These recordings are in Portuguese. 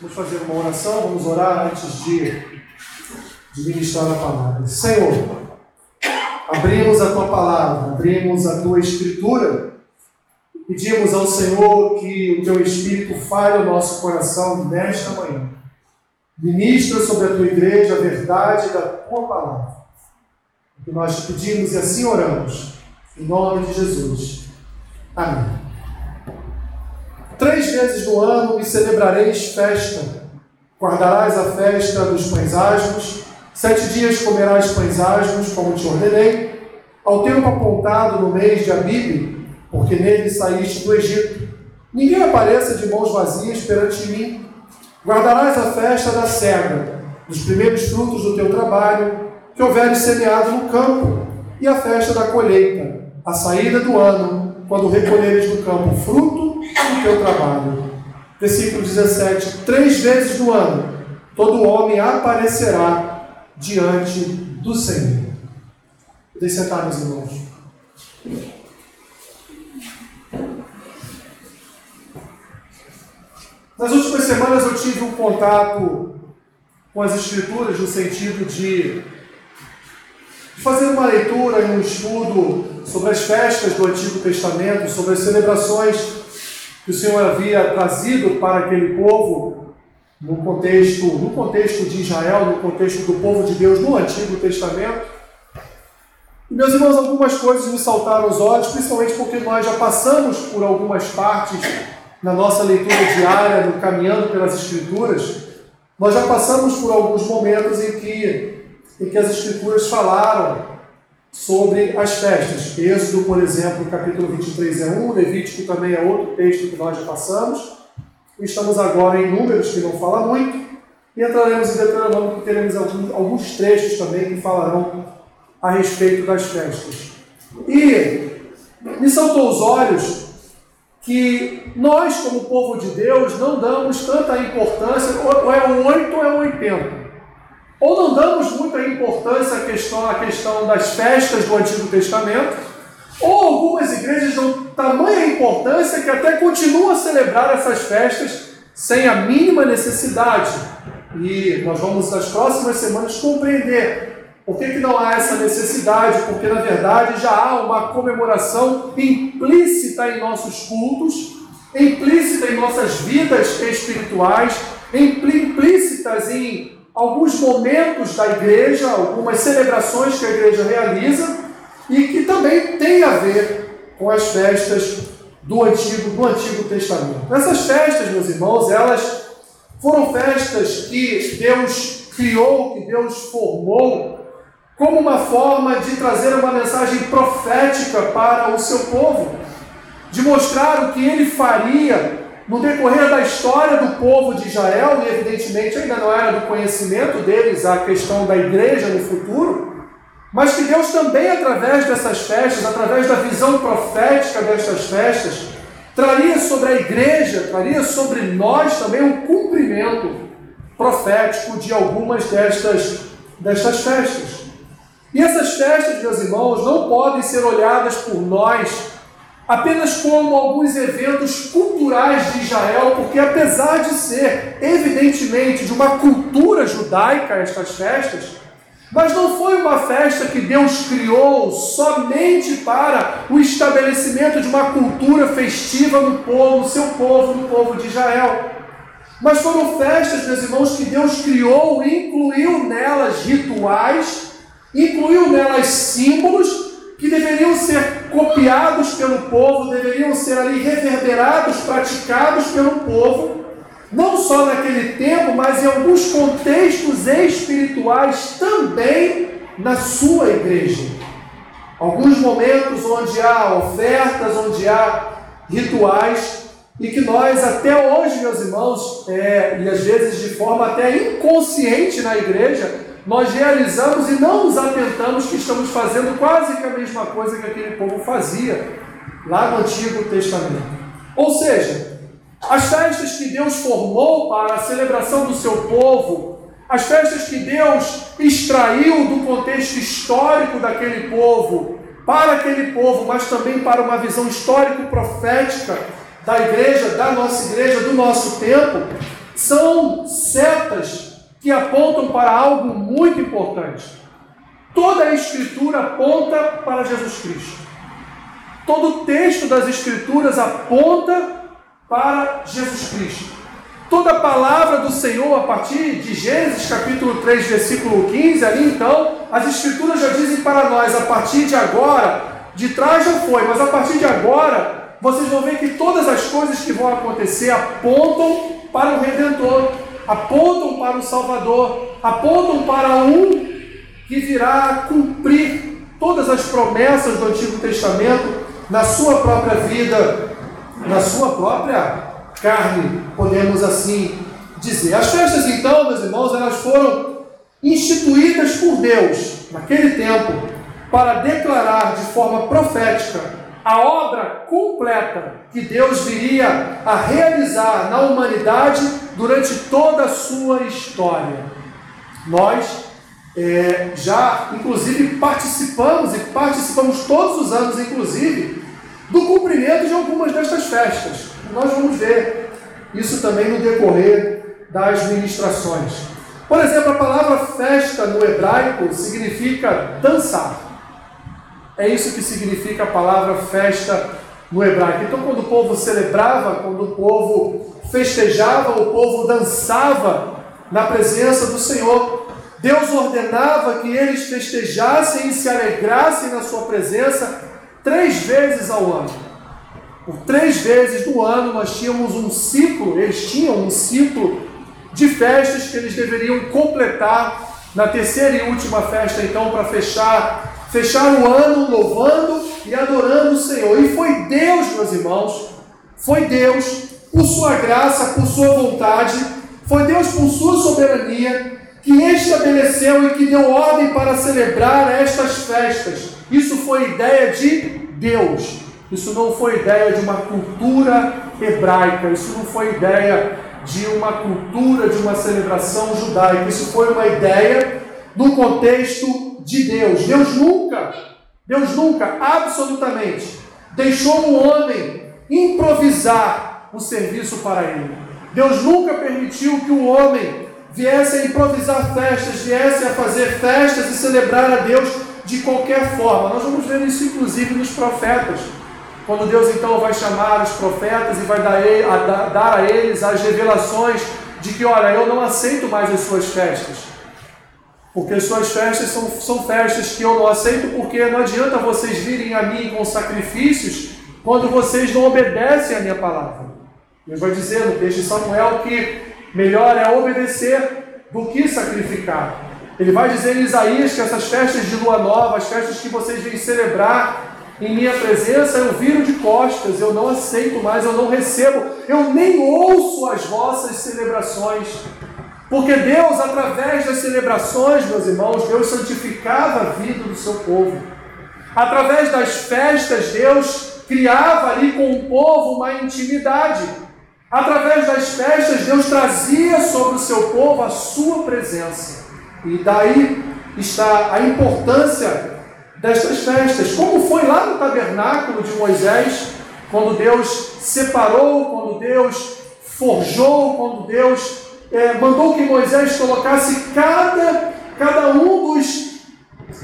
Vamos fazer uma oração, vamos orar antes de, ministrar a palavra. Senhor, abrimos a tua palavra, abrimos a tua escritura, pedimos ao Senhor que o teu Espírito fale o nosso coração nesta manhã. Ministra sobre a tua igreja a verdade da tua palavra. O que nós te pedimos e assim oramos, em nome de Jesus. Amém. Vezes no ano me celebrareis festa. Guardarás a festa dos pães asmos. Sete dias comerás pães asmos, como te ordenei. Ao tempo apontado no mês de Abibe, porque nele saíste do Egito. Ninguém apareça de mãos vazias perante mim. Guardarás a festa da cega, dos primeiros frutos do teu trabalho, que houveres semeado no campo, e a festa da colheita, a saída do ano, quando recolheres do campo fruto o teu trabalho. Versículo 17: Três vezes no ano todo homem aparecerá diante do Senhor. Podem sentar, meus irmãos. Nas últimas semanas eu tive um contato com as Escrituras no sentido de fazer uma leitura e um estudo sobre as festas do Antigo Testamento, sobre as celebrações que o Senhor havia trazido para aquele povo no contexto, no contexto de Israel, no contexto do povo de Deus no Antigo Testamento. E, meus irmãos, algumas coisas me saltaram os olhos, principalmente porque nós já passamos por algumas partes na nossa leitura diária, no caminhando pelas Escrituras, nós já passamos por alguns momentos em que, em que as Escrituras falaram sobre as festas. Êxodo, por exemplo, capítulo 23 é um, Levítico também é outro texto que nós já passamos. Estamos agora em Números, que não fala muito, e entraremos em Deuteronômio, que teremos alguns, trechos também que falarão a respeito das festas. E me saltou os olhos que nós, como povo de Deus, não damos tanta importância, ou é o 8 ou é o 80. Ou não damos muita importância à questão, à questão das festas do Antigo Testamento, ou algumas igrejas dão tamanha importância que até continuam a celebrar essas festas sem a mínima necessidade. E nós vamos nas próximas semanas compreender por que, que não há essa necessidade, porque na verdade já há uma comemoração implícita em nossos cultos, implícita em nossas vidas espirituais, implícitas em alguns momentos da igreja, algumas celebrações que a igreja realiza e que também tem a ver com as festas do Antigo, do Antigo Testamento. Essas festas, meus irmãos, elas foram festas que Deus criou, que Deus formou, como uma forma de trazer uma mensagem profética para o seu povo, de mostrar o que ele faria no decorrer da história do povo de Israel, e evidentemente ainda não era do conhecimento deles a questão da igreja no futuro, mas que Deus também, através dessas festas, através da visão profética destas festas, traria sobre a igreja, traria sobre nós também um cumprimento profético de algumas destas, destas festas. E essas festas, meus irmãos, não podem ser olhadas por nós apenas como alguns eventos culturais de Israel, porque apesar de ser evidentemente de uma cultura judaica estas festas, mas não foi uma festa que Deus criou somente para o estabelecimento de uma cultura festiva no povo, no seu povo, no povo de Israel. Mas foram festas, meus irmãos, que Deus criou e incluiu nelas rituais, incluiu nelas símbolos que deveriam ser copiados pelo povo, deveriam ser ali reverberados, praticados pelo povo, não só naquele tempo, mas em alguns contextos espirituais também na sua igreja. Alguns momentos onde há ofertas, onde há rituais, e que nós até hoje, meus irmãos, é, e às vezes de forma até inconsciente na igreja, nós realizamos e não nos atentamos que estamos fazendo quase que a mesma coisa que aquele povo fazia lá no Antigo Testamento. Ou seja, as festas que Deus formou para a celebração do seu povo, as festas que Deus extraiu do contexto histórico daquele povo, para aquele povo, mas também para uma visão histórico-profética da igreja, da nossa igreja, do nosso tempo, são setas que apontam para algo muito importante. Toda a Escritura aponta para Jesus Cristo. Todo o texto das Escrituras aponta para Jesus Cristo. Toda a palavra do Senhor, a partir de Gênesis capítulo 3, versículo 15, ali então, as Escrituras já dizem para nós, a partir de agora, de trás já foi, mas a partir de agora, vocês vão ver que todas as coisas que vão acontecer apontam para o Redentor, apontam para o Salvador, apontam para um que virá cumprir todas as promessas do Antigo Testamento na sua própria vida, na sua própria carne, podemos assim dizer. As festas, então, meus irmãos, elas foram instituídas por Deus naquele tempo para declarar de forma profética a obra completa que Deus viria a realizar na humanidade durante toda a sua história. Nós é, já, inclusive, participamos e participamos todos os anos, inclusive, do cumprimento de algumas destas festas. Nós vamos ver isso também no decorrer das ministrações. Por exemplo, a palavra festa no hebraico significa dançar. É isso que significa a palavra festa no hebraico. Então, quando o povo celebrava, quando o povo festejava, o povo dançava na presença do Senhor. Deus ordenava que eles festejassem e se alegrassem na sua presença três vezes ao ano. Por três vezes do ano nós tínhamos um ciclo, eles tinham um ciclo de festas que eles deveriam completar na terceira e última festa, então, para fechar fechar o ano louvando e adorando o Senhor. E foi Deus, meus irmãos, foi Deus, por sua graça, por sua vontade, foi Deus por sua soberania, que estabeleceu e que deu ordem para celebrar estas festas. Isso foi ideia de Deus. Isso não foi ideia de uma cultura hebraica, isso não foi ideia de uma cultura, de uma celebração judaica. Isso foi uma ideia no contexto de Deus. Deus nunca, Deus nunca, absolutamente, deixou um homem improvisar o serviço para ele. Deus nunca permitiu que o homem viesse a improvisar festas, viesse a fazer festas e celebrar a Deus de qualquer forma. Nós vamos ver isso inclusive nos profetas. Quando Deus então vai chamar os profetas e vai dar, dar a eles as revelações de que, olha, eu não aceito mais as suas festas. Porque suas festas são, são festas que eu não aceito, porque não adianta vocês virem a mim com sacrifícios quando vocês não obedecem a minha palavra. Deus vai dizer no texto de Samuel que melhor é obedecer do que sacrificar. Ele vai dizer em Isaías que essas festas de lua nova, as festas que vocês vêm celebrar, em minha presença eu viro de costas, eu não aceito mais, eu não recebo, eu nem ouço as vossas celebrações. Porque Deus, através das celebrações, meus irmãos, Deus santificava a vida do seu povo. Através das festas, Deus criava ali com o povo uma intimidade. Através das festas, Deus trazia sobre o seu povo a sua presença. E daí está a importância destas festas, como foi lá no tabernáculo de Moisés, quando Deus separou, quando Deus forjou, quando Deus é, mandou que Moisés colocasse cada, cada um dos,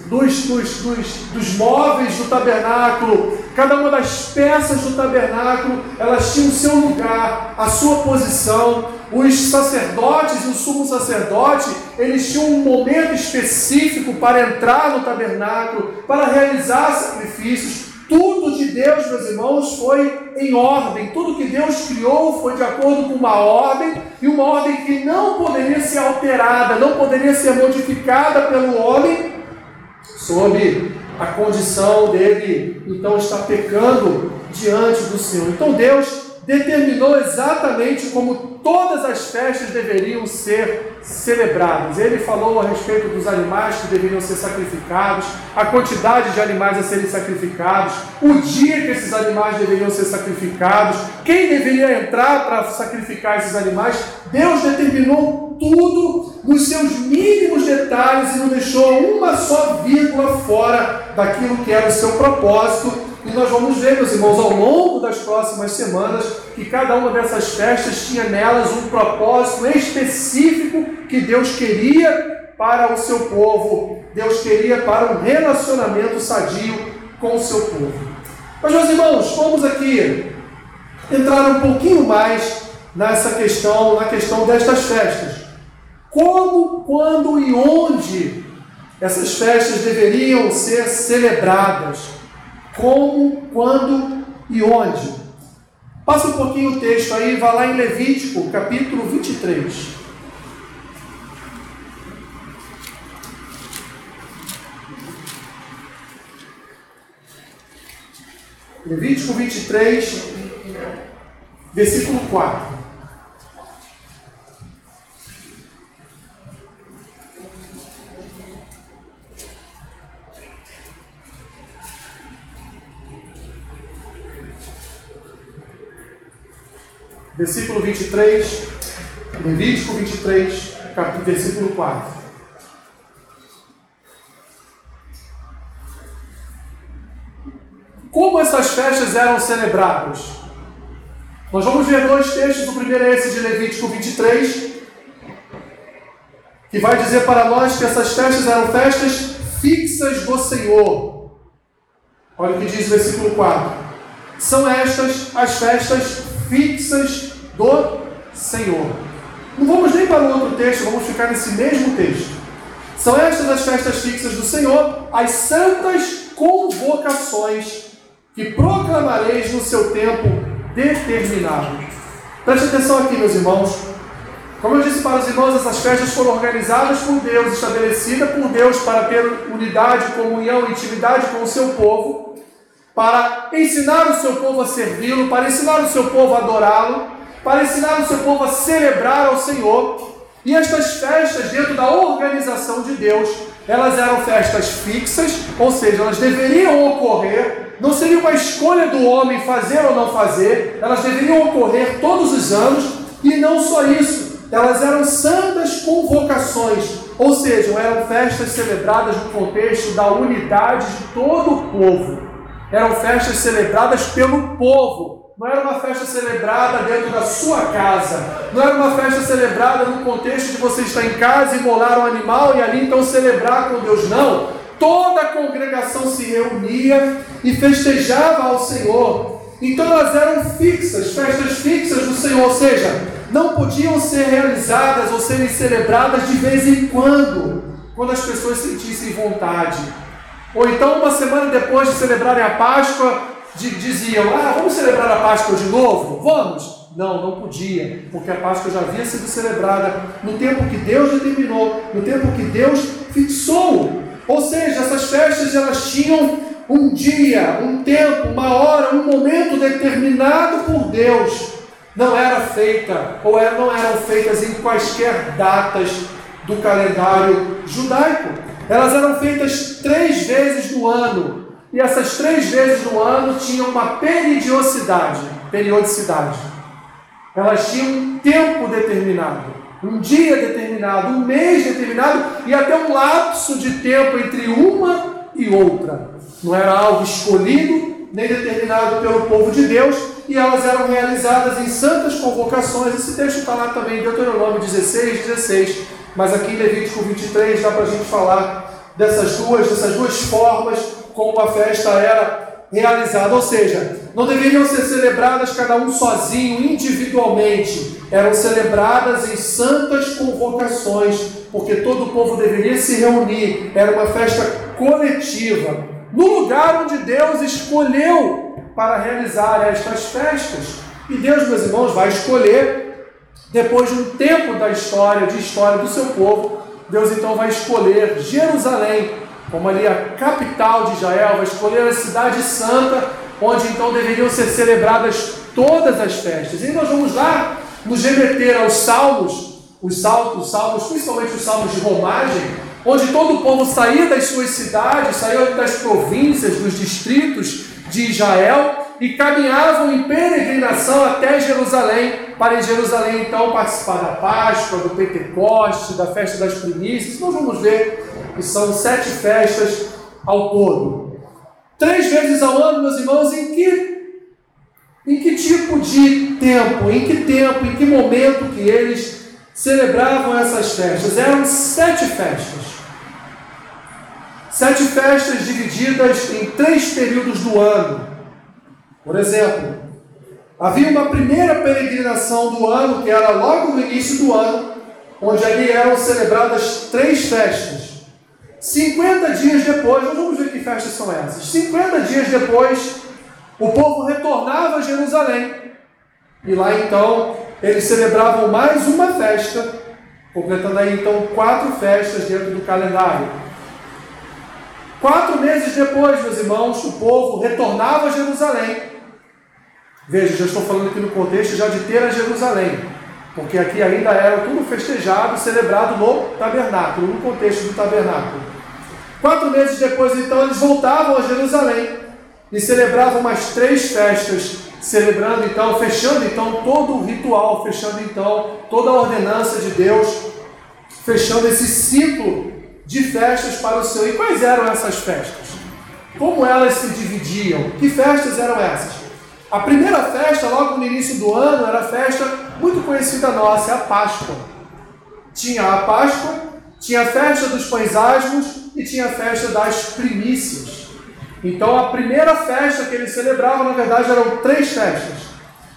dos, dos, dos, dos móveis do tabernáculo, cada uma das peças do tabernáculo, elas tinham o seu lugar, a sua posição, os sacerdotes o sumo sacerdote, eles tinham um momento específico para entrar no tabernáculo, para realizar sacrifícios. Tudo de Deus, meus irmãos, foi em ordem. Tudo que Deus criou foi de acordo com uma ordem, e uma ordem que não poderia ser alterada, não poderia ser modificada pelo homem, sob a condição dele, então, estar pecando diante do Senhor. Então, Deus determinou exatamente como todas as festas deveriam ser celebradas. Ele falou a respeito dos animais que deveriam ser sacrificados, a quantidade de animais a serem sacrificados, o dia que esses animais deveriam ser sacrificados, quem deveria entrar para sacrificar esses animais. Deus determinou tudo nos seus mínimos detalhes e não deixou uma só vírgula fora daquilo que era o seu propósito E nós vamos ver, meus irmãos, ao longo das próximas semanas, que cada uma dessas festas tinha nelas um propósito específico que Deus queria para o seu povo. Deus queria para um relacionamento sadio com o seu povo. Mas, meus irmãos, vamos aqui entrar um pouquinho mais nessa questão, na questão destas festas. Como, quando e onde essas festas deveriam ser celebradas? Como, quando e onde. Passa um pouquinho o texto aí, vá lá em Levítico, capítulo 23. Levítico 23, versículo 4. Versículo 23, Levítico 23, capítulo, versículo 4. Como essas festas eram celebradas? Nós vamos ver dois textos. O primeiro é esse de Levítico 23, que vai dizer para nós que essas festas eram festas fixas do Senhor. Olha o que diz o versículo 4. São estas as festas fixas do Senhor. Não vamos nem para o outro texto, vamos ficar nesse mesmo texto. São estas as festas fixas do Senhor, as santas convocações que proclamareis no seu tempo determinado. Preste atenção aqui, meus irmãos. Como eu disse para os irmãos, essas festas foram organizadas por Deus, estabelecidas por Deus para ter unidade, comunhão, intimidade com o seu povo para ensinar o seu povo a servi-lo, para ensinar o seu povo a adorá-lo, para ensinar o seu povo a celebrar ao Senhor. E estas festas, dentro da organização de Deus, elas eram festas fixas, ou seja, elas deveriam ocorrer, não seria uma escolha do homem fazer ou não fazer, elas deveriam ocorrer todos os anos, e não só isso, elas eram santas convocações, ou seja, eram festas celebradas no contexto da unidade de todo o povo eram festas celebradas pelo povo. Não era uma festa celebrada dentro da sua casa. Não era uma festa celebrada no contexto de você estar em casa e molar um animal e ali então celebrar com Deus. Não. Toda a congregação se reunia e festejava ao Senhor. Então elas eram fixas, festas fixas do Senhor, ou seja, não podiam ser realizadas ou serem celebradas de vez em quando, quando as pessoas sentissem vontade. Ou então, uma semana depois de celebrarem a Páscoa, diziam: Ah, vamos celebrar a Páscoa de novo? Vamos! Não, não podia, porque a Páscoa já havia sido celebrada no tempo que Deus determinou, no tempo que Deus fixou. Ou seja, essas festas elas tinham um dia, um tempo, uma hora, um momento determinado por Deus. Não era feita, ou não eram feitas em quaisquer datas do calendário judaico. Elas eram feitas três vezes no ano. E essas três vezes no ano tinham uma periodicidade. Periodicidade. Elas tinham um tempo determinado, um dia determinado, um mês determinado e até um lapso de tempo entre uma e outra. Não era algo escolhido nem determinado pelo povo de Deus, e elas eram realizadas em santas convocações. Esse texto está lá também em Deuteronômio 16, 16. Mas aqui em Levítico 23 dá para a gente falar dessas duas, dessas duas formas como a festa era realizada. Ou seja, não deveriam ser celebradas cada um sozinho, individualmente. Eram celebradas em santas convocações, porque todo o povo deveria se reunir. Era uma festa coletiva, no lugar onde Deus escolheu para realizar estas festas. E Deus, meus irmãos, vai escolher depois de um tempo da história, de história do seu povo, Deus então vai escolher Jerusalém como ali a capital de Israel, vai escolher a cidade santa, onde então deveriam ser celebradas todas as festas. E nós vamos lá nos remeter aos salmos, os salmos, os salmos, principalmente os salmos de romagem, onde todo o povo saía das suas cidades, saía das províncias, dos distritos de Israel e caminhavam em peregrinação até Jerusalém, para em Jerusalém então participar da Páscoa, do Pentecoste, da festa das primícias. Nós vamos ver que são sete festas ao todo. três vezes ao ano, meus irmãos, em que, em que tipo de tempo, em que tempo, em que momento que eles celebravam essas festas? Eram sete festas. Sete festas divididas em três períodos do ano. Por exemplo, havia uma primeira peregrinação do ano, que era logo no início do ano, onde ali eram celebradas três festas. 50 dias depois, vamos ver que festas são essas. 50 dias depois, o povo retornava a Jerusalém. E lá então, eles celebravam mais uma festa, completando aí então quatro festas dentro do calendário. Quatro meses depois, meus irmãos, o povo retornava a Jerusalém. Veja, já estou falando aqui no contexto já de ter a Jerusalém. Porque aqui ainda era tudo festejado, celebrado no tabernáculo, no contexto do tabernáculo. Quatro meses depois, então, eles voltavam a Jerusalém e celebravam mais três festas, celebrando então, fechando então todo o ritual, fechando então toda a ordenança de Deus, fechando esse ciclo de festas para o Senhor. E quais eram essas festas? Como elas se dividiam? Que festas eram essas? A primeira festa, logo no início do ano, era festa muito conhecida nossa, a Páscoa. Tinha a Páscoa, tinha a festa dos pães asmos e tinha a festa das primícias. Então a primeira festa que eles celebravam, na verdade, eram três festas.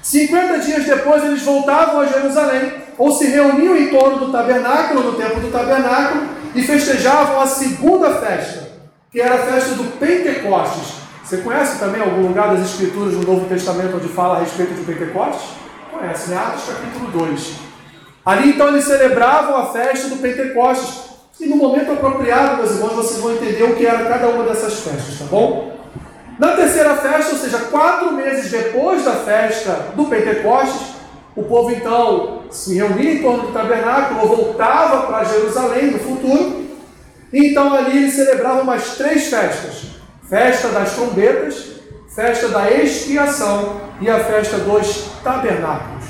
50 dias depois eles voltavam a Jerusalém, ou se reuniam em torno do tabernáculo, no tempo do tabernáculo, e festejavam a segunda festa, que era a festa do Pentecostes. Você conhece também algum lugar das Escrituras do Novo Testamento onde fala a respeito de Pentecostes? Conhece, né? Atos capítulo 2. Ali então eles celebravam a festa do Pentecostes. E no momento apropriado, meus irmãos, vocês vão entender o que era cada uma dessas festas, tá bom? Na terceira festa, ou seja, quatro meses depois da festa do Pentecostes, o povo então se reunia em torno do tabernáculo, ou voltava para Jerusalém no futuro. E então ali eles celebravam mais três festas festa das trombetas, festa da expiação e a festa dos tabernáculos.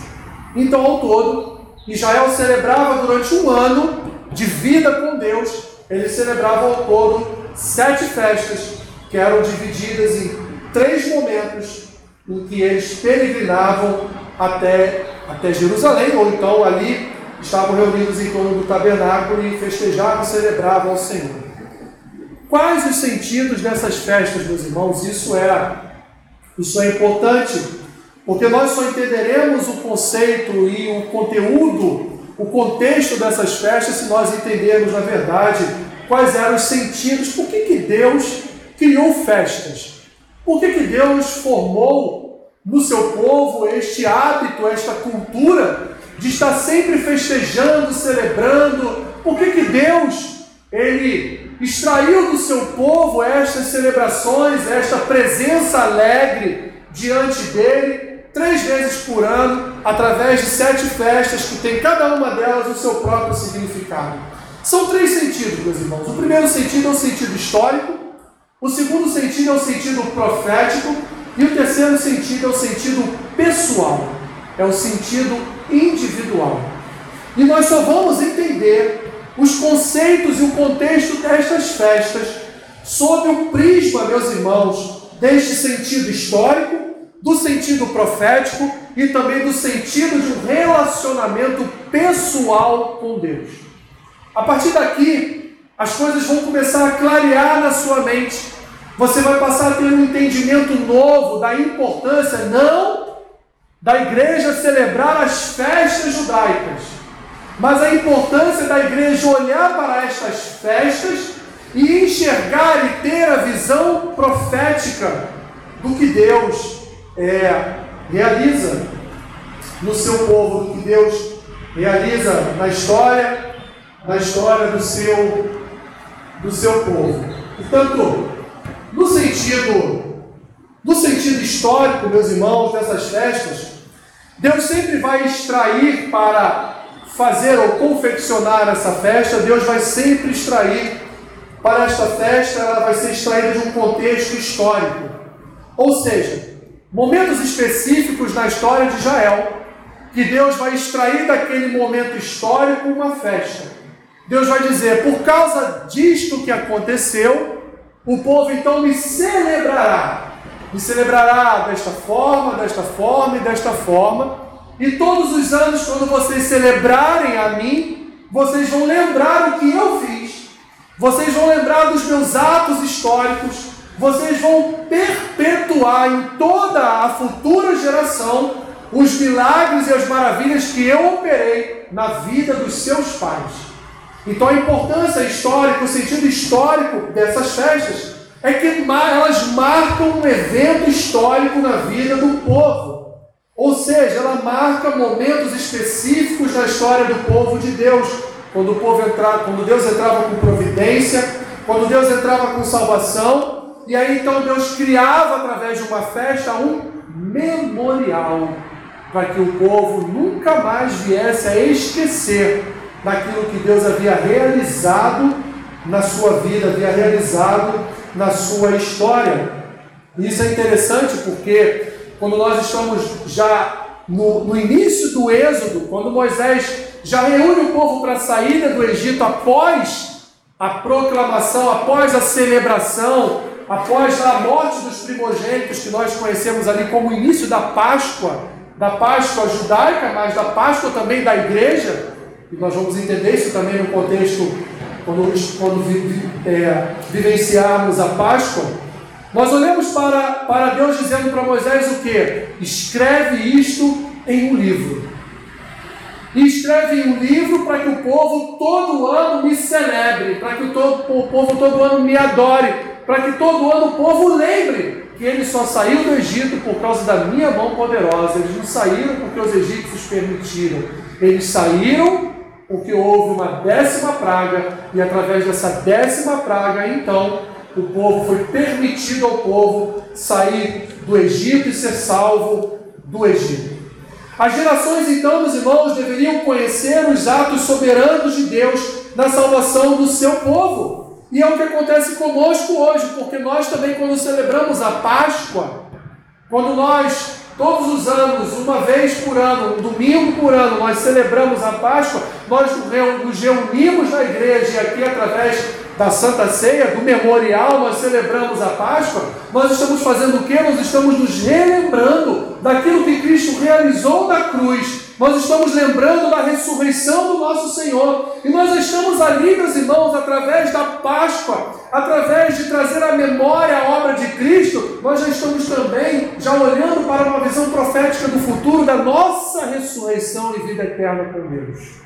Então, ao todo, Israel celebrava durante um ano de vida com Deus, ele celebrava ao todo sete festas, que eram divididas em três momentos em que eles peregrinavam até, até Jerusalém, ou então ali estavam reunidos em torno do tabernáculo e festejavam celebravam ao Senhor. Quais os sentidos dessas festas, meus irmãos? Isso é, isso é importante, porque nós só entenderemos o conceito e o conteúdo, o contexto dessas festas, se nós entendermos, na verdade, quais eram os sentidos, por que, que Deus criou festas, por que, que Deus formou no seu povo este hábito, esta cultura de estar sempre festejando, celebrando, por que, que Deus, Ele extraiu do seu povo estas celebrações, esta presença alegre diante dele, três vezes por ano, através de sete festas que tem cada uma delas o seu próprio significado. São três sentidos, meus irmãos. O primeiro sentido é o sentido histórico, o segundo sentido é o sentido profético, e o terceiro sentido é o sentido pessoal, é o sentido individual. E nós só vamos entender os conceitos e o contexto destas festas sob o prisma, meus irmãos, deste sentido histórico, do sentido profético e também do sentido de um relacionamento pessoal com Deus. A partir daqui, as coisas vão começar a clarear na sua mente. Você vai passar a ter um entendimento novo da importância, não da igreja celebrar as festas judaicas, mas a importância da igreja olhar para estas festas e enxergar e ter a visão profética do que Deus é, realiza no seu povo, do que Deus realiza na história, na história do seu, do seu povo. Portanto, no sentido, no sentido histórico, meus irmãos, dessas festas, Deus sempre vai extrair para fazer ou confeccionar essa festa, Deus vai sempre extrair para esta festa, ela vai ser extraída de um contexto histórico. Ou seja, momentos específicos na história de Israel, que Deus vai extrair daquele momento histórico uma festa. Deus vai dizer, por causa disto que aconteceu, o povo então me celebrará. Me celebrará desta forma, desta forma e desta forma. E todos os anos, quando vocês celebrarem a mim, vocês vão lembrar o que eu fiz. Vocês vão lembrar dos meus atos históricos. Vocês vão perpetuar em toda a futura geração os milagres e as maravilhas que eu operei na vida dos seus pais. Então a importância histórica, o sentido histórico dessas festas é que elas marcam um evento histórico na vida do povo. Ou seja, ela marca momentos específicos na história do povo de Deus. Quando o povo entrava, quando Deus entrava com providência, quando Deus entrava com salvação, e aí então Deus criava através de uma festa um memorial para que o povo nunca mais viesse a esquecer daquilo que Deus havia realizado na sua vida, havia realizado na sua história. Isso é interessante porque quando nós estamos já no, no início do Êxodo, quando Moisés já reúne o povo para a saída do Egito após a proclamação, após a celebração, após a morte dos primogênitos que nós conhecemos ali como o início da Páscoa, da Páscoa judaica, mas da Páscoa também da igreja, e nós vamos entender isso também no contexto, quando, quando é, vivenciarmos a Páscoa. Nós olhamos para, para Deus dizendo para Moisés o que? Escreve isto em um livro. E escreve em um livro para que o povo todo ano me celebre, para que o, todo, o povo todo ano me adore, para que todo ano o povo lembre que ele só saiu do Egito por causa da minha mão poderosa. Eles não saíram porque os egípcios permitiram. Eles saíram porque houve uma décima praga, e através dessa décima praga, então, o povo foi permitido ao povo sair do Egito e ser salvo do Egito. As gerações, então, meus irmãos, deveriam conhecer os atos soberanos de Deus na salvação do seu povo. E é o que acontece conosco hoje, porque nós também, quando celebramos a Páscoa, quando nós Todos os anos, uma vez por ano, um domingo por ano, nós celebramos a Páscoa, nós nos reunimos na igreja e aqui através da Santa Ceia, do memorial, nós celebramos a Páscoa, nós estamos fazendo o que? Nós estamos nos relembrando daquilo que Cristo realizou na cruz nós estamos lembrando da ressurreição do nosso Senhor. E nós estamos ali, meus irmãos, através da Páscoa, através de trazer à memória a obra de Cristo, nós já estamos também já olhando para uma visão profética do futuro da nossa ressurreição e vida eterna com Deus.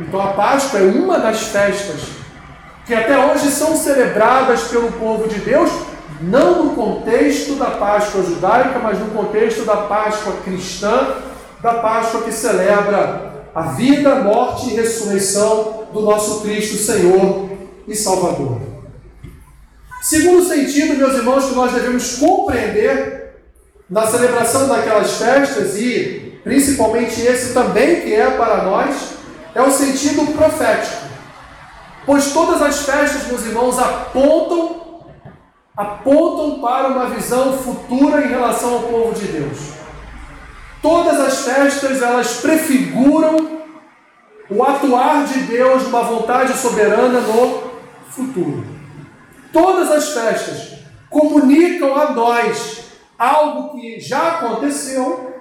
Então a Páscoa é uma das festas que até hoje são celebradas pelo povo de Deus não no contexto da Páscoa judaica, mas no contexto da Páscoa cristã, da Páscoa que celebra a vida, morte e ressurreição do nosso Cristo Senhor e Salvador. Segundo sentido, meus irmãos, que nós devemos compreender na celebração daquelas festas, e principalmente esse também que é para nós, é o sentido profético. Pois todas as festas, meus irmãos, apontam apontam para uma visão futura em relação ao povo de Deus. Todas as festas elas prefiguram o atuar de Deus numa vontade soberana no futuro. Todas as festas comunicam a nós algo que já aconteceu,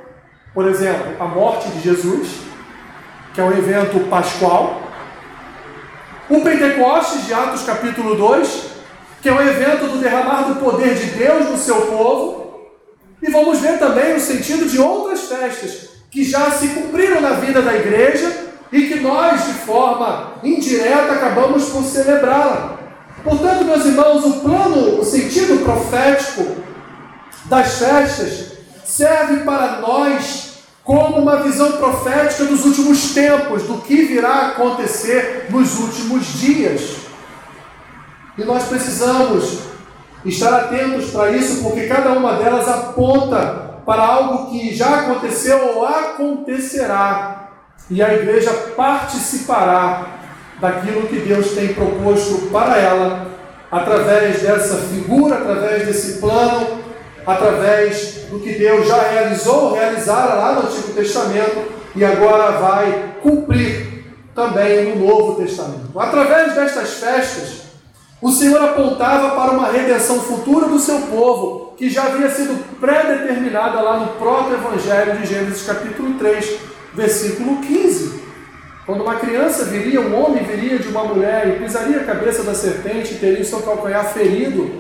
por exemplo, a morte de Jesus, que é um evento pascual, o Pentecostes de Atos capítulo 2, que é o evento do derramar do poder de Deus no seu povo. E vamos ver também o sentido de outras festas que já se cumpriram na vida da igreja e que nós, de forma indireta, acabamos por celebrá-la. Portanto, meus irmãos, o plano, o sentido profético das festas serve para nós como uma visão profética dos últimos tempos, do que virá acontecer nos últimos dias. E nós precisamos estar atentos para isso, porque cada uma delas aponta para algo que já aconteceu ou acontecerá. E a igreja participará daquilo que Deus tem proposto para ela, através dessa figura, através desse plano, através do que Deus já realizou, realizara lá no Antigo Testamento e agora vai cumprir também no Novo Testamento. Através destas festas, O Senhor apontava para uma redenção futura do seu povo, que já havia sido pré-determinada lá no próprio Evangelho de Gênesis capítulo 3, versículo 15. Quando uma criança viria, um homem viria de uma mulher e pisaria a cabeça da serpente e teria o seu calcanhar ferido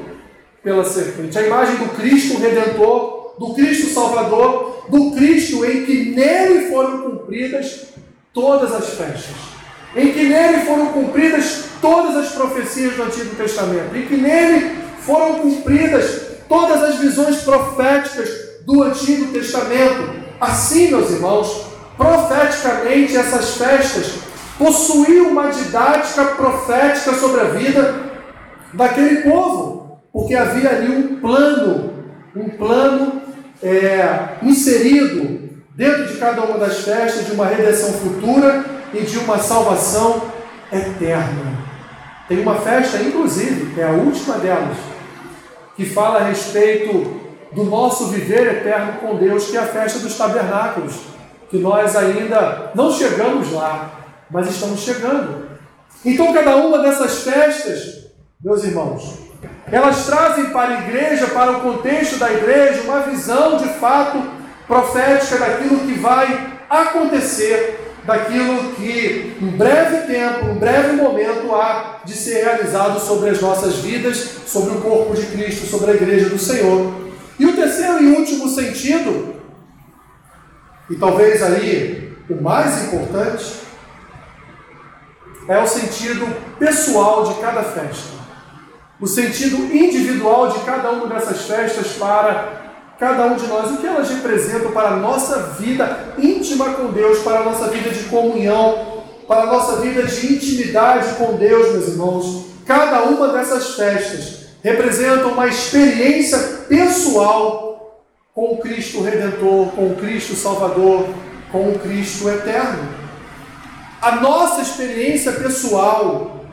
pela serpente. A imagem do Cristo Redentor, do Cristo Salvador, do Cristo em que nele foram cumpridas todas as festas, em que nele foram cumpridas todas as profecias do Antigo Testamento, em que nele foram cumpridas todas as visões proféticas do Antigo Testamento. Assim, meus irmãos, profeticamente essas festas possuíam uma didática profética sobre a vida daquele povo, porque havia ali um plano, um plano é, inserido dentro de cada uma das festas de uma redenção futura e de uma salvação eterna. Tem uma festa, inclusive, é a última delas, que fala a respeito do nosso viver eterno com Deus, que é a festa dos tabernáculos que nós ainda não chegamos lá, mas estamos chegando. Então, cada uma dessas festas, meus irmãos, elas trazem para a igreja, para o contexto da igreja, uma visão de fato profética daquilo que vai acontecer, daquilo que em breve tempo, em breve momento há de ser realizado sobre as nossas vidas, sobre o corpo de Cristo, sobre a igreja do Senhor. E o terceiro e último sentido e talvez aí o mais importante é o sentido pessoal de cada festa. O sentido individual de cada uma dessas festas para cada um de nós. O que elas representam para a nossa vida íntima com Deus, para a nossa vida de comunhão, para a nossa vida de intimidade com Deus, meus irmãos. Cada uma dessas festas representa uma experiência pessoal com o Cristo Redentor, com o Cristo Salvador, com o Cristo Eterno. A nossa experiência pessoal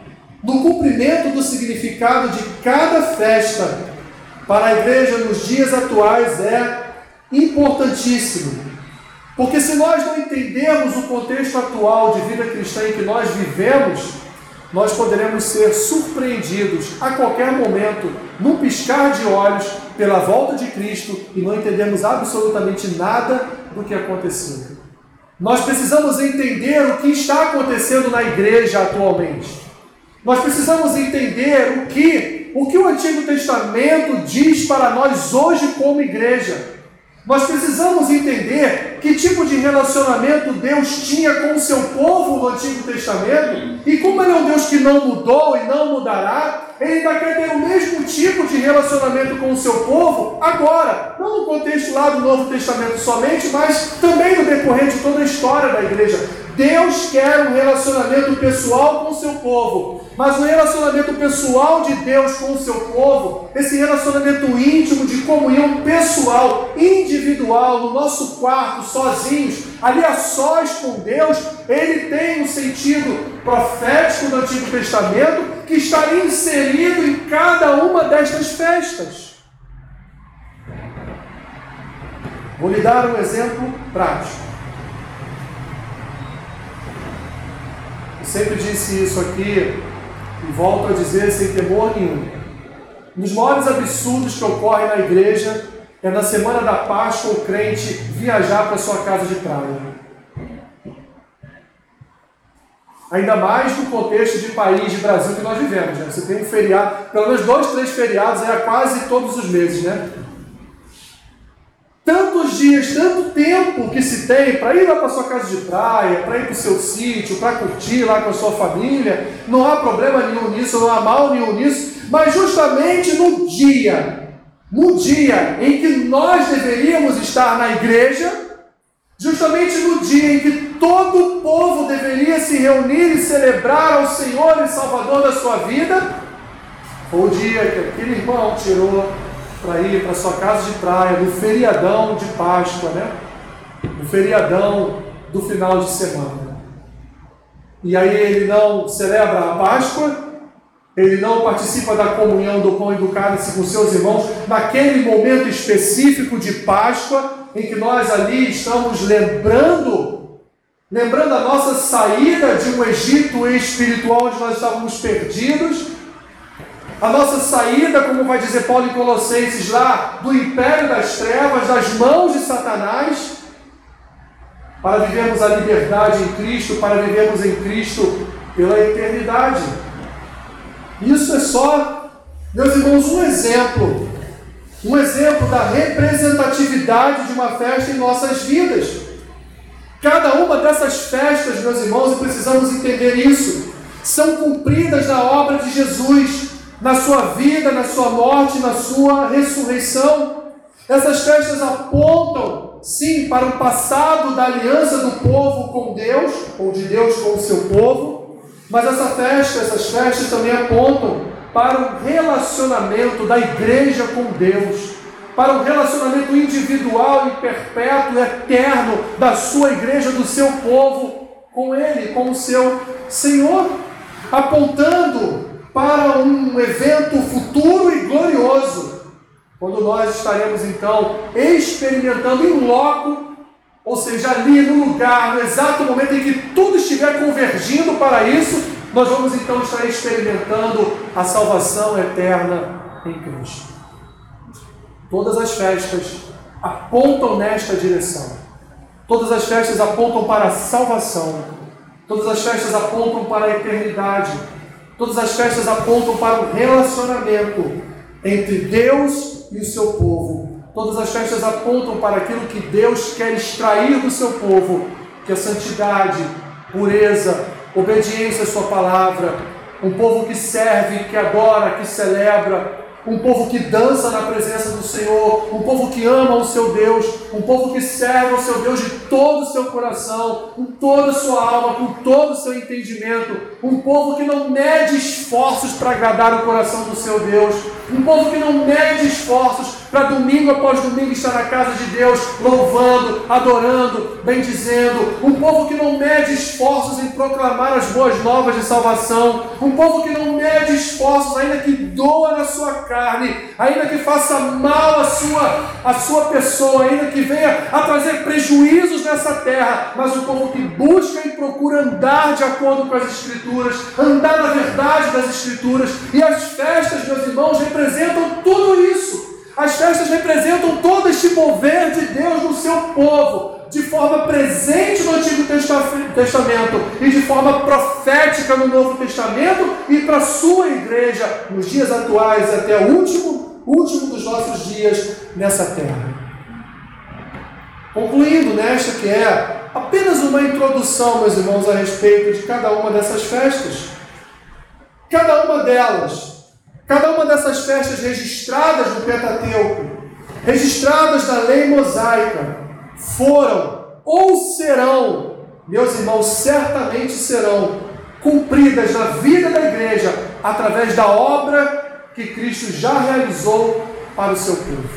no cumprimento do significado de cada festa para a igreja nos dias atuais é importantíssimo. Porque se nós não entendermos o contexto atual de vida cristã em que nós vivemos, nós poderemos ser surpreendidos a qualquer momento, num piscar de olhos, pela volta de Cristo e não entendemos absolutamente nada do que aconteceu. Nós precisamos entender o que está acontecendo na igreja atualmente. Nós precisamos entender o que o que o Antigo Testamento diz para nós hoje como igreja. Nós precisamos entender que tipo de relacionamento Deus tinha com o seu povo no Antigo Testamento e como ele é um Deus que não mudou e não mudará, ele ainda quer ter o mesmo tipo de relacionamento com o seu povo agora, não no contexto lá do Novo Testamento somente, mas também no decorrer de toda a história da igreja. Deus quer um relacionamento pessoal com o seu povo, mas o relacionamento pessoal de Deus com o seu povo, esse relacionamento íntimo de comunhão pessoal, individual, no nosso quarto, sozinhos, ali a sós com Deus, ele tem um sentido profético do Antigo Testamento que está inserido em cada uma destas festas. Vou lhe dar um exemplo prático. Eu sempre disse isso aqui e volto a dizer sem temor nenhum. Um dos maiores absurdos que ocorrem na igreja é na semana da Páscoa o crente viajar para sua casa de praia. Ainda mais no contexto de país, de Brasil que nós vivemos. Né? Você tem um feriado, pelo menos dois, três feriados é quase todos os meses, né? Tantos dias, tanto tempo que se tem para ir lá para sua casa de praia, para ir para o seu sítio, para curtir lá com a sua família, não há problema nenhum nisso, não há mal nenhum nisso, mas justamente no dia, no dia em que nós deveríamos estar na igreja, justamente no dia em que todo o povo deveria se reunir e celebrar ao Senhor e Salvador da sua vida, foi o dia que aquele irmão tirou para ir para sua casa de praia, no feriadão de Páscoa, né? No feriadão do final de semana. E aí ele não celebra a Páscoa, ele não participa da comunhão do pão e do cálice com seus irmãos naquele momento específico de Páscoa, em que nós ali estamos lembrando, lembrando a nossa saída de um Egito espiritual onde nós estávamos perdidos a nossa saída, como vai dizer Paulo em Colossenses lá, do império das trevas, das mãos de Satanás, para vivermos a liberdade em Cristo, para vivermos em Cristo pela eternidade. Isso é só, meus irmãos, um exemplo. Um exemplo da representatividade de uma festa em nossas vidas. Cada uma dessas festas, meus irmãos, e precisamos entender isso, são cumpridas na obra de Jesus, na sua vida, na sua morte, na sua ressurreição. Essas festas apontam, sim, para o passado da aliança do povo com Deus, ou de Deus com o seu povo, mas essa festa, essas festas também apontam para o relacionamento da igreja com Deus para o relacionamento individual e perpétuo, eterno da sua igreja, do seu povo com Ele, com o seu Senhor, apontando para um evento futuro e glorioso, quando nós estaremos então experimentando em loco, ou seja, ali no lugar, no exato momento em que tudo estiver convergindo para isso, nós vamos então estar experimentando a salvação eterna em Cristo. Todas as festas apontam nesta direção. Todas as festas apontam para a salvação. Todas as festas apontam para a eternidade. Todas as festas apontam para o relacionamento entre Deus e o seu povo. Todas as festas apontam para aquilo que Deus quer extrair do seu povo, que é santidade, pureza, obediência à sua palavra, um povo que serve, que adora, que celebra, um povo que dança na presença do Senhor, um povo que ama o seu Deus, um povo que serve ao seu Deus de todo o seu coração, com toda a sua alma, com todo o seu entendimento, um povo que não mede esforços para agradar o coração do seu Deus, um povo que não mede esforços para domingo após domingo estar na casa de Deus, louvando, adorando, bendizendo. Um povo que não mede esforços em proclamar as boas novas de salvação. Um povo que não mede esforços, ainda que doa na sua carne, ainda que faça mal à sua, à sua pessoa, ainda que venha a trazer prejuízos nessa terra. Mas um povo que busca e procura andar de acordo com as Escrituras, andar na verdade das Escrituras. E as festas, meus irmãos, representam tudo isso. As festas representam todo este mover de Deus no seu povo, de forma presente no Antigo Testamento e de forma profética no Novo Testamento e para a sua igreja nos dias atuais até o último, último dos nossos dias nessa terra. Concluindo nesta que é apenas uma introdução, meus irmãos, a respeito de cada uma dessas festas. Cada uma delas Cada uma dessas festas registradas no Pentateuco, registradas na lei mosaica, foram ou serão, meus irmãos, certamente serão cumpridas na vida da igreja através da obra que Cristo já realizou para o seu povo.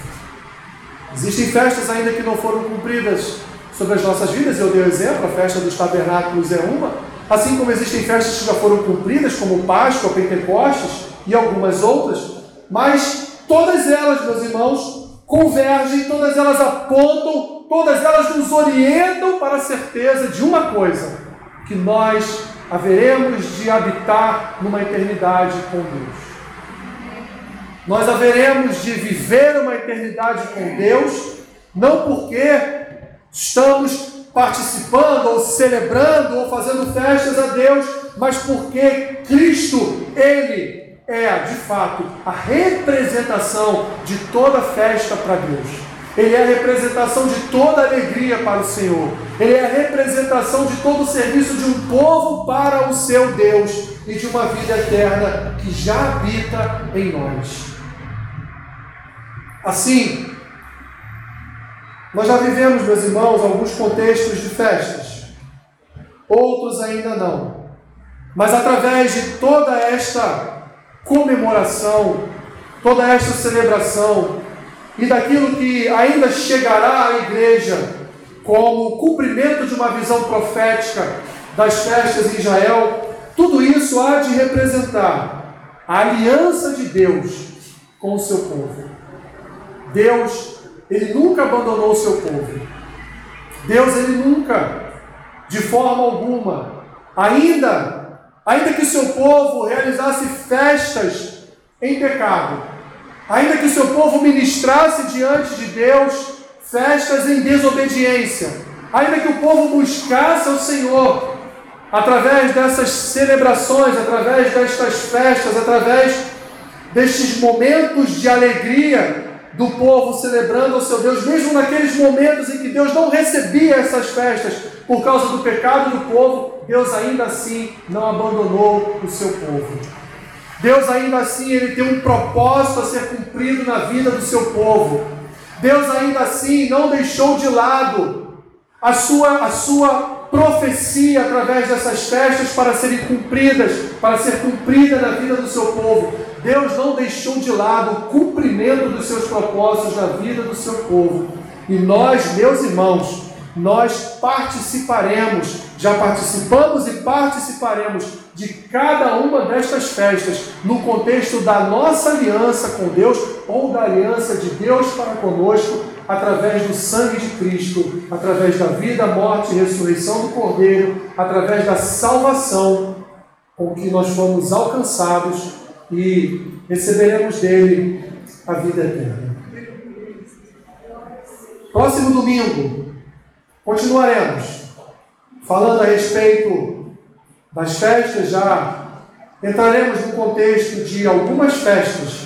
Existem festas ainda que não foram cumpridas sobre as nossas vidas, eu dei o exemplo, a festa dos tabernáculos é uma, assim como existem festas que já foram cumpridas, como Páscoa, Pentecostes, e algumas outras, mas todas elas, meus irmãos, convergem, todas elas apontam, todas elas nos orientam para a certeza de uma coisa: que nós haveremos de habitar numa eternidade com Deus. Nós haveremos de viver uma eternidade com Deus, não porque estamos participando ou celebrando ou fazendo festas a Deus, mas porque Cristo, Ele é, de fato, a representação de toda festa para Deus. Ele é a representação de toda alegria para o Senhor. Ele é a representação de todo o serviço de um povo para o seu Deus e de uma vida eterna que já habita em nós. Assim, nós já vivemos, meus irmãos, alguns contextos de festas, outros ainda não. Mas através de toda esta comemoração, toda esta celebração e daquilo que ainda chegará à igreja como cumprimento de uma visão profética das festas em Israel, tudo isso há de representar a aliança de Deus com o seu povo. Deus, ele nunca abandonou o seu povo. Deus, ele nunca, de forma alguma, ainda Ainda que seu povo realizasse festas em pecado, ainda que o seu povo ministrasse diante de Deus festas em desobediência, ainda que o povo buscasse ao Senhor através dessas celebrações, através destas festas, através destes momentos de alegria do povo celebrando ao seu Deus, mesmo naqueles momentos em que Deus não recebia essas festas por causa do pecado do povo, Deus ainda assim não abandonou o seu povo. Deus ainda assim ele tem um propósito a ser cumprido na vida do seu povo. Deus ainda assim não deixou de lado a sua, a sua profecia através dessas festas para serem cumpridas, para ser cumprida na vida do seu povo. Deus não deixou de lado o cumprimento dos seus propósitos na vida do seu povo. E nós, meus irmãos, nós participaremos, já participamos e participaremos de cada uma destas festas no contexto da nossa aliança com Deus ou da aliança de Deus para conosco através do sangue de Cristo, através da vida, morte e ressurreição do Cordeiro, através da salvação com que nós fomos alcançados e receberemos dele a vida eterna. Próximo domingo, continuaremos falando a respeito das festas, já entraremos no contexto de algumas festas.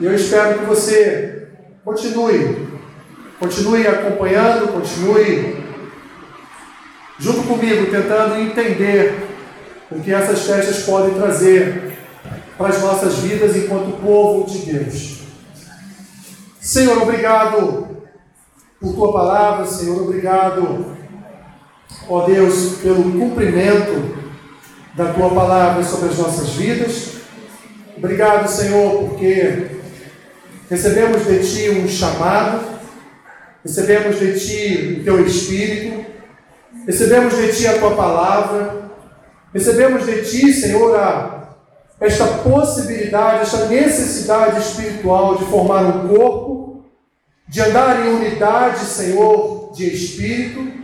E eu espero que você continue Continue acompanhando, continue junto comigo, tentando entender o que essas festas podem trazer para as nossas vidas enquanto povo de Deus. Senhor, obrigado por tua palavra, Senhor, obrigado, ó Deus, pelo cumprimento da tua palavra sobre as nossas vidas. Obrigado, Senhor, porque recebemos de ti um chamado recebemos de Ti o Teu Espírito, recebemos de Ti a Tua palavra, recebemos de Ti, Senhor, a, esta possibilidade, esta necessidade espiritual de formar um corpo, de andar em unidade, Senhor, de Espírito,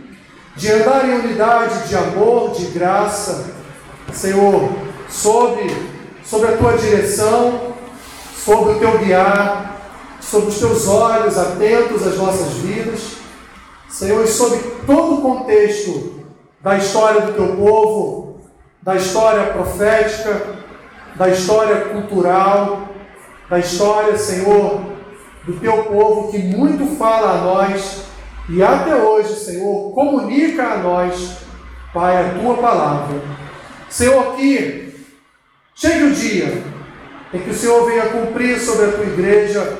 de andar em unidade de amor, de graça, Senhor, sobre, sobre a Tua direção, sobre o Teu guiar, sobre os teus olhos atentos às nossas vidas, Senhor, e sobre todo o contexto da história do teu povo, da história profética, da história cultural, da história, Senhor, do teu povo que muito fala a nós e até hoje, Senhor, comunica a nós, Pai, a tua palavra. Senhor, que chegue o dia em que o Senhor venha cumprir sobre a tua igreja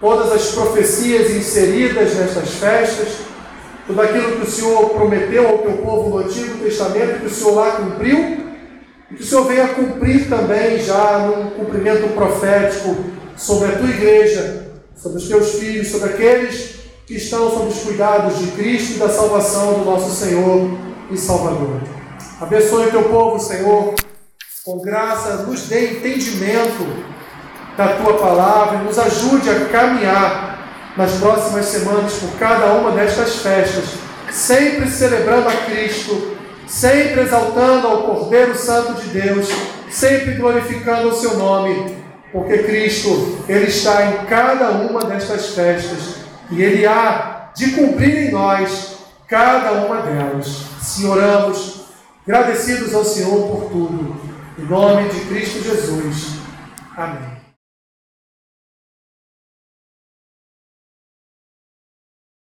todas as profecias inseridas nestas festas, tudo aquilo que o Senhor prometeu ao teu povo no Antigo Testamento, que o Senhor lá cumpriu, que o Senhor venha cumprir também já no cumprimento profético sobre a tua igreja, sobre os teus filhos, sobre aqueles que estão sob os cuidados de Cristo e da salvação do nosso Senhor e Salvador. Abençoe o teu povo, Senhor, com graça, nos dê entendimento da tua palavra e nos ajude a caminhar nas próximas semanas por cada uma destas festas, sempre celebrando a Cristo, sempre exaltando ao Cordeiro Santo de Deus, sempre glorificando o seu nome, porque Cristo, Ele está em cada uma destas festas e Ele há de cumprir em nós cada uma delas. Se oramos, agradecidos ao Senhor por tudo, em nome de Cristo Jesus. Amém.